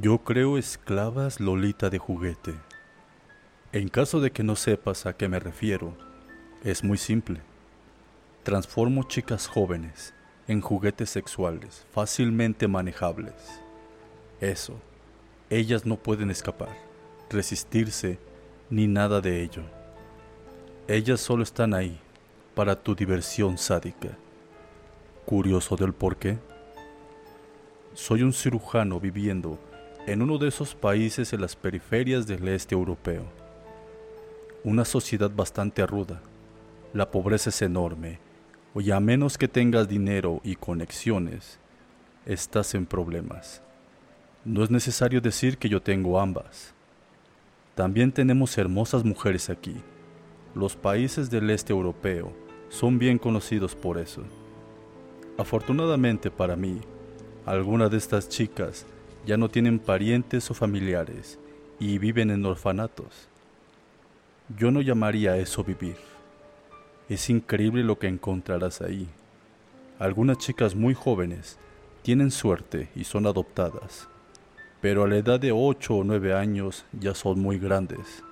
Yo creo esclavas Lolita de juguete. En caso de que no sepas a qué me refiero, es muy simple. Transformo chicas jóvenes en juguetes sexuales fácilmente manejables. Eso, ellas no pueden escapar, resistirse, ni nada de ello. Ellas solo están ahí para tu diversión sádica. ¿Curioso del por qué? Soy un cirujano viviendo en uno de esos países en las periferias del este europeo. Una sociedad bastante ruda. La pobreza es enorme, y a menos que tengas dinero y conexiones, estás en problemas. No es necesario decir que yo tengo ambas. También tenemos hermosas mujeres aquí. Los países del este europeo son bien conocidos por eso. Afortunadamente para mí, algunas de estas chicas ya no tienen parientes o familiares y viven en orfanatos. Yo no llamaría eso vivir. Es increíble lo que encontrarás ahí. Algunas chicas muy jóvenes tienen suerte y son adoptadas, pero a la edad de 8 o 9 años ya son muy grandes.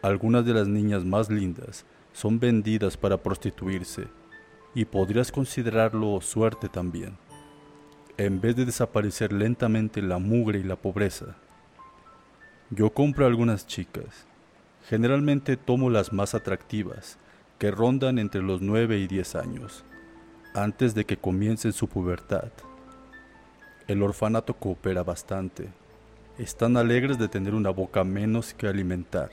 Algunas de las niñas más lindas son vendidas para prostituirse y podrías considerarlo suerte también en vez de desaparecer lentamente la mugre y la pobreza. Yo compro algunas chicas. Generalmente tomo las más atractivas, que rondan entre los 9 y 10 años, antes de que comiencen su pubertad. El orfanato coopera bastante. Están alegres de tener una boca menos que alimentar.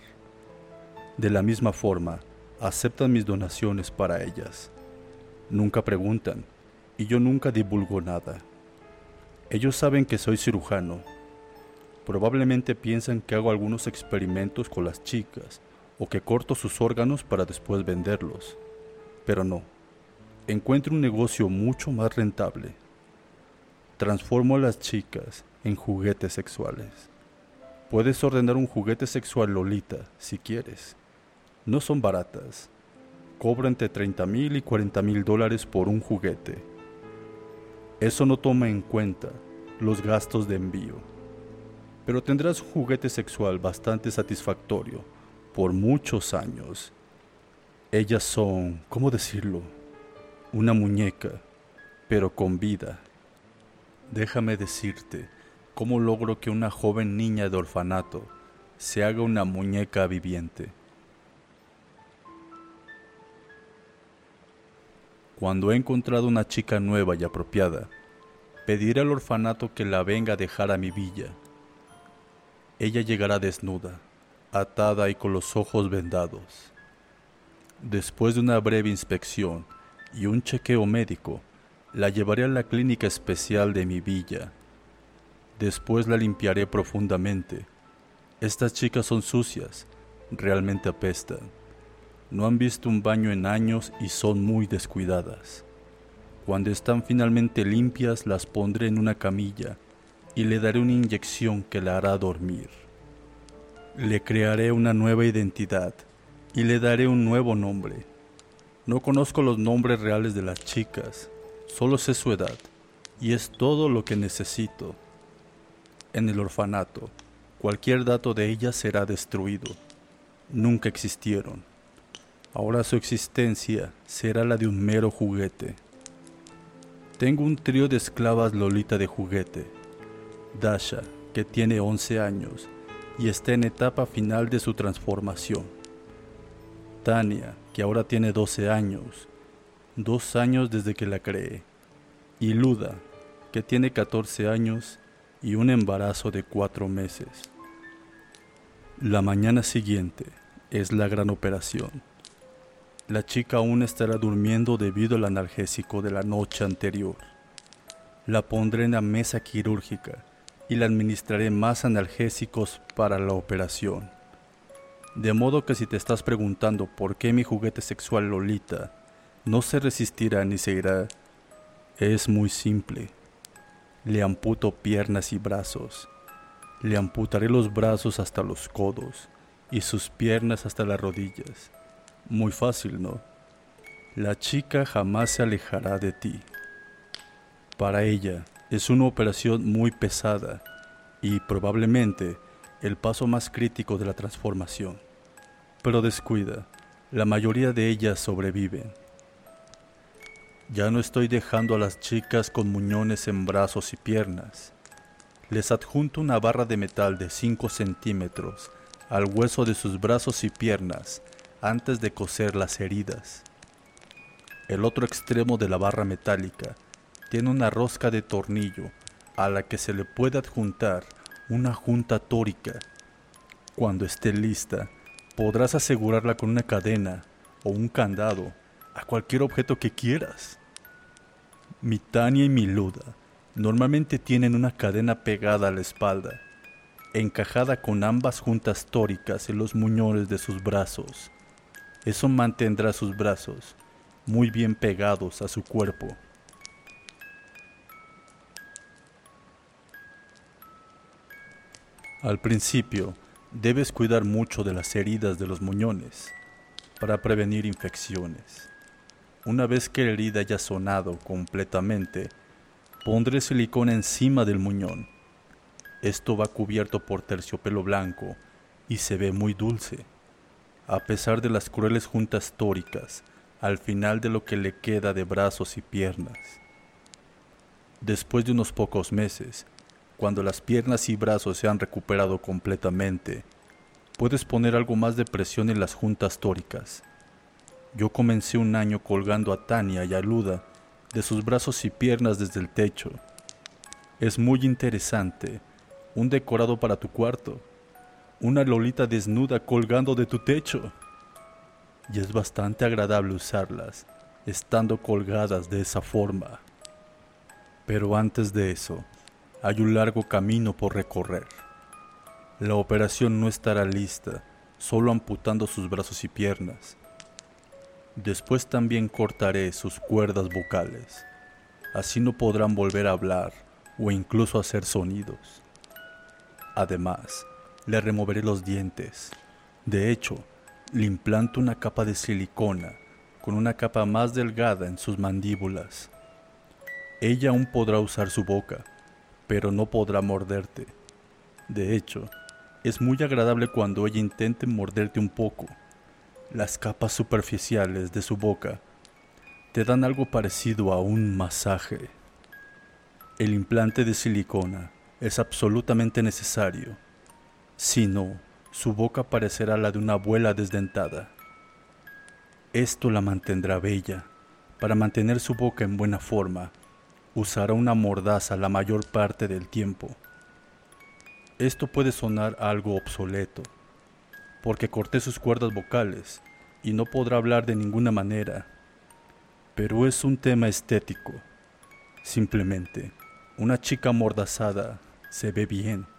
De la misma forma, aceptan mis donaciones para ellas. Nunca preguntan, y yo nunca divulgo nada. Ellos saben que soy cirujano. Probablemente piensan que hago algunos experimentos con las chicas o que corto sus órganos para después venderlos. Pero no. Encuentro un negocio mucho más rentable. Transformo a las chicas en juguetes sexuales. Puedes ordenar un juguete sexual Lolita si quieres. No son baratas. Cobran entre 30 mil y 40 mil dólares por un juguete eso no toma en cuenta los gastos de envío. Pero tendrás un juguete sexual bastante satisfactorio por muchos años. Ellas son, ¿cómo decirlo? Una muñeca, pero con vida. Déjame decirte cómo logro que una joven niña de orfanato se haga una muñeca viviente. Cuando he encontrado una chica nueva y apropiada, pediré al orfanato que la venga a dejar a mi villa. Ella llegará desnuda, atada y con los ojos vendados. Después de una breve inspección y un chequeo médico, la llevaré a la clínica especial de mi villa. Después la limpiaré profundamente. Estas chicas son sucias, realmente apestan. No han visto un baño en años y son muy descuidadas. Cuando están finalmente limpias las pondré en una camilla y le daré una inyección que la hará dormir. Le crearé una nueva identidad y le daré un nuevo nombre. No conozco los nombres reales de las chicas, solo sé su edad y es todo lo que necesito. En el orfanato, cualquier dato de ellas será destruido. Nunca existieron. Ahora su existencia será la de un mero juguete. Tengo un trío de esclavas Lolita de juguete. Dasha, que tiene 11 años y está en etapa final de su transformación. Tania, que ahora tiene 12 años, dos años desde que la creé. Y Luda, que tiene 14 años y un embarazo de 4 meses. La mañana siguiente es la gran operación. La chica aún estará durmiendo debido al analgésico de la noche anterior. La pondré en la mesa quirúrgica y le administraré más analgésicos para la operación. De modo que si te estás preguntando por qué mi juguete sexual Lolita no se resistirá ni se irá, es muy simple. Le amputo piernas y brazos. Le amputaré los brazos hasta los codos y sus piernas hasta las rodillas muy fácil, ¿no? La chica jamás se alejará de ti. Para ella es una operación muy pesada y probablemente el paso más crítico de la transformación. Pero descuida, la mayoría de ellas sobreviven. Ya no estoy dejando a las chicas con muñones en brazos y piernas. Les adjunto una barra de metal de 5 centímetros al hueso de sus brazos y piernas antes de coser las heridas. El otro extremo de la barra metálica tiene una rosca de tornillo a la que se le puede adjuntar una junta tórica. Cuando esté lista, podrás asegurarla con una cadena o un candado a cualquier objeto que quieras. Mi Tania y mi Luda normalmente tienen una cadena pegada a la espalda, encajada con ambas juntas tóricas en los muñones de sus brazos. Eso mantendrá sus brazos muy bien pegados a su cuerpo. Al principio, debes cuidar mucho de las heridas de los muñones para prevenir infecciones. Una vez que la herida haya sonado completamente, pondré silicona encima del muñón. Esto va cubierto por terciopelo blanco y se ve muy dulce, a pesar de las crueles juntas tóricas al final de lo que le queda de brazos y piernas. Después de unos pocos meses, cuando las piernas y brazos se han recuperado completamente, puedes poner algo más de presión en las juntas tóricas. Yo comencé un año colgando a Tania y a Luda de sus brazos y piernas desde el techo. Es muy interesante, un decorado para tu cuarto, una lolita desnuda colgando de tu techo. Y es bastante agradable usarlas, estando colgadas de esa forma. Pero antes de eso, hay un largo camino por recorrer. La operación no estará lista, solo amputando sus brazos y piernas. Después también cortaré sus cuerdas vocales. Así no podrán volver a hablar o incluso hacer sonidos. Además, le removeré los dientes. De hecho, le implanto una capa de silicona con una capa más delgada en sus mandíbulas. Ella aún podrá usar su boca, pero no podrá morderte. De hecho, es muy agradable cuando ella intente morderte un poco. Las capas superficiales de su boca te dan algo parecido a un masaje. El implante de silicona es absolutamente necesario. Si no, su boca parecerá la de una abuela desdentada. Esto la mantendrá bella. Para mantener su boca en buena forma, usará una mordaza la mayor parte del tiempo. Esto puede sonar algo obsoleto, porque corté sus cuerdas vocales y no podrá hablar de ninguna manera, pero es un tema estético. Simplemente, una chica amordazada se ve bien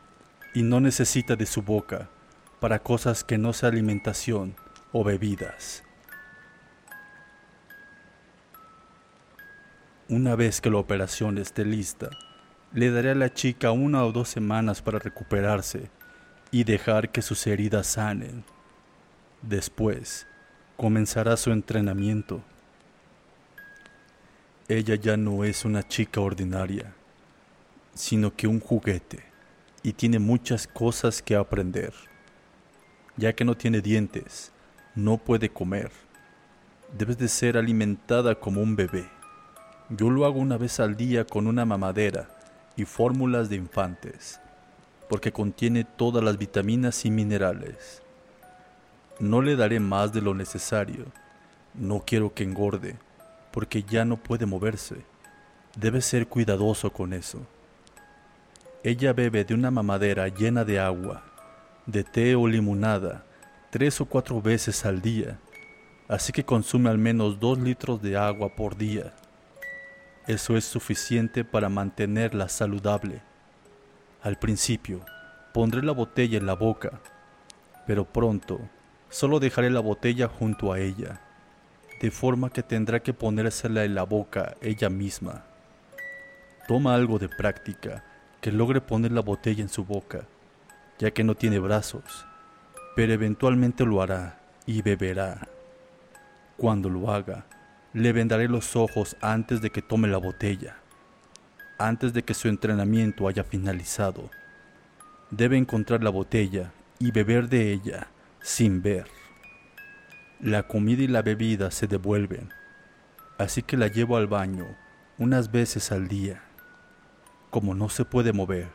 y no necesita de su boca para cosas que no sea alimentación o bebidas. Una vez que la operación esté lista, le daré a la chica una o dos semanas para recuperarse y dejar que sus heridas sanen. Después, comenzará su entrenamiento. Ella ya no es una chica ordinaria, sino que un juguete, y tiene muchas cosas que aprender. Ya que no tiene dientes, no puede comer. Debes de ser alimentada como un bebé. Yo lo hago una vez al día con una mamadera y fórmulas de infantes, porque contiene todas las vitaminas y minerales. No le daré más de lo necesario. No quiero que engorde, porque ya no puede moverse. Debe ser cuidadoso con eso. Ella bebe de una mamadera llena de agua, de té o limonada, tres o cuatro veces al día, así que consume al menos dos litros de agua por día. Eso es suficiente para mantenerla saludable. Al principio, pondré la botella en la boca, pero pronto solo dejaré la botella junto a ella, de forma que tendrá que ponérsela en la boca ella misma. Toma algo de práctica que logre poner la botella en su boca, ya que no tiene brazos, pero eventualmente lo hará y beberá. Cuando lo haga, le vendaré los ojos antes de que tome la botella, antes de que su entrenamiento haya finalizado. debe encontrar la botella y beber de ella sin ver. La comida y la bebida se devuelven, así que la llevo al baño unas veces al día. Como no se puede mover,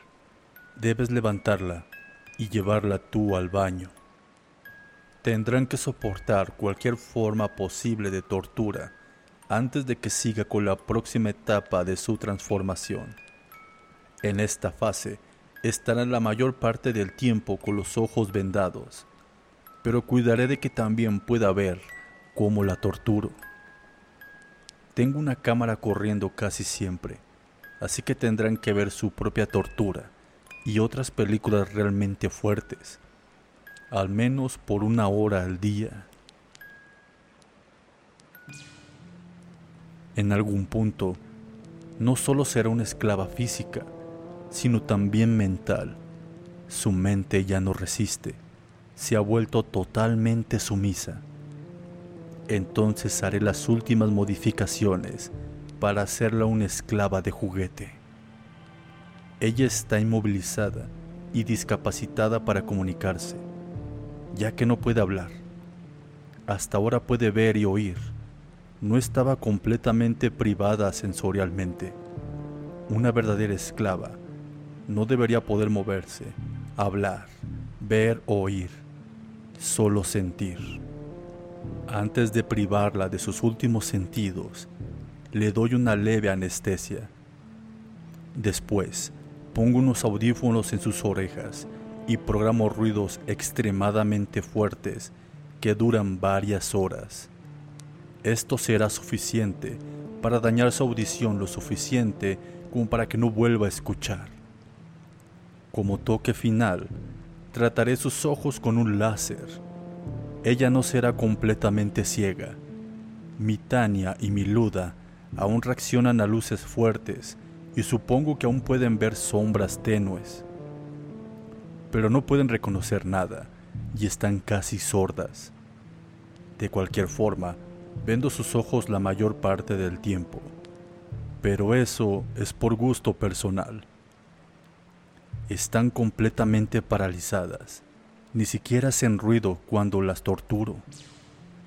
debes levantarla y llevarla tú al baño. Tendrán que soportar cualquier forma posible de tortura antes de que siga con la próxima etapa de su transformación. En esta fase estarán la mayor parte del tiempo con los ojos vendados, pero cuidaré de que también pueda ver cómo la torturo. Tengo una cámara corriendo casi siempre, así que tendrán que ver su propia tortura y otras películas realmente fuertes al menos por una hora al día. En algún punto, no solo será una esclava física, sino también mental. Su mente ya no resiste, se ha vuelto totalmente sumisa. Entonces haré las últimas modificaciones para hacerla una esclava de juguete. Ella está inmovilizada y discapacitada para comunicarse ya que no puede hablar. Hasta ahora puede ver y oír. No estaba completamente privada sensorialmente. Una verdadera esclava no debería poder moverse, hablar, ver o oír, solo sentir. Antes de privarla de sus últimos sentidos, le doy una leve anestesia. Después, pongo unos audífonos en sus orejas y programo ruidos extremadamente fuertes que duran varias horas. Esto será suficiente para dañar su audición lo suficiente como para que no vuelva a escuchar. Como toque final, trataré sus ojos con un láser. Ella no será completamente ciega. Mi Tania y mi Luda aún reaccionan a luces fuertes y supongo que aún pueden ver sombras tenues pero no pueden reconocer nada y están casi sordas. De cualquier forma, vendo sus ojos la mayor parte del tiempo, pero eso es por gusto personal. Están completamente paralizadas, ni siquiera hacen ruido cuando las torturo.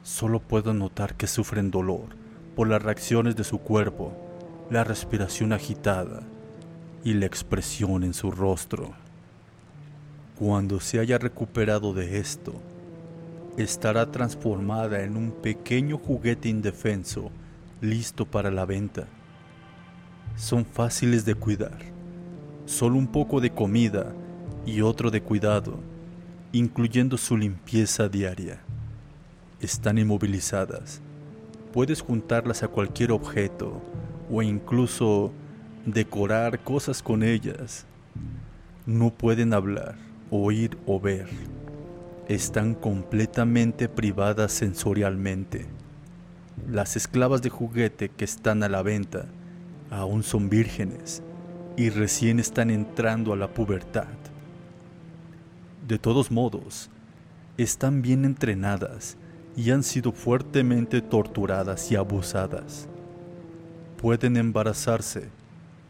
Solo puedo notar que sufren dolor por las reacciones de su cuerpo, la respiración agitada y la expresión en su rostro. Cuando se haya recuperado de esto, estará transformada en un pequeño juguete indefenso listo para la venta. Son fáciles de cuidar, solo un poco de comida y otro de cuidado, incluyendo su limpieza diaria. Están inmovilizadas, puedes juntarlas a cualquier objeto o incluso decorar cosas con ellas. No pueden hablar oír o ver. Están completamente privadas sensorialmente. Las esclavas de juguete que están a la venta aún son vírgenes y recién están entrando a la pubertad. De todos modos, están bien entrenadas y han sido fuertemente torturadas y abusadas. Pueden embarazarse,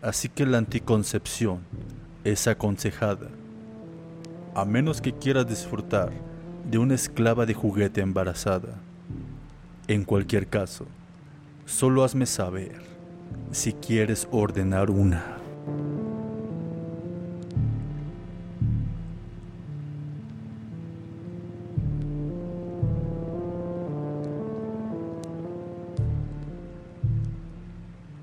así que la anticoncepción es aconsejada a menos que quieras disfrutar de una esclava de juguete embarazada. En cualquier caso, solo hazme saber si quieres ordenar una.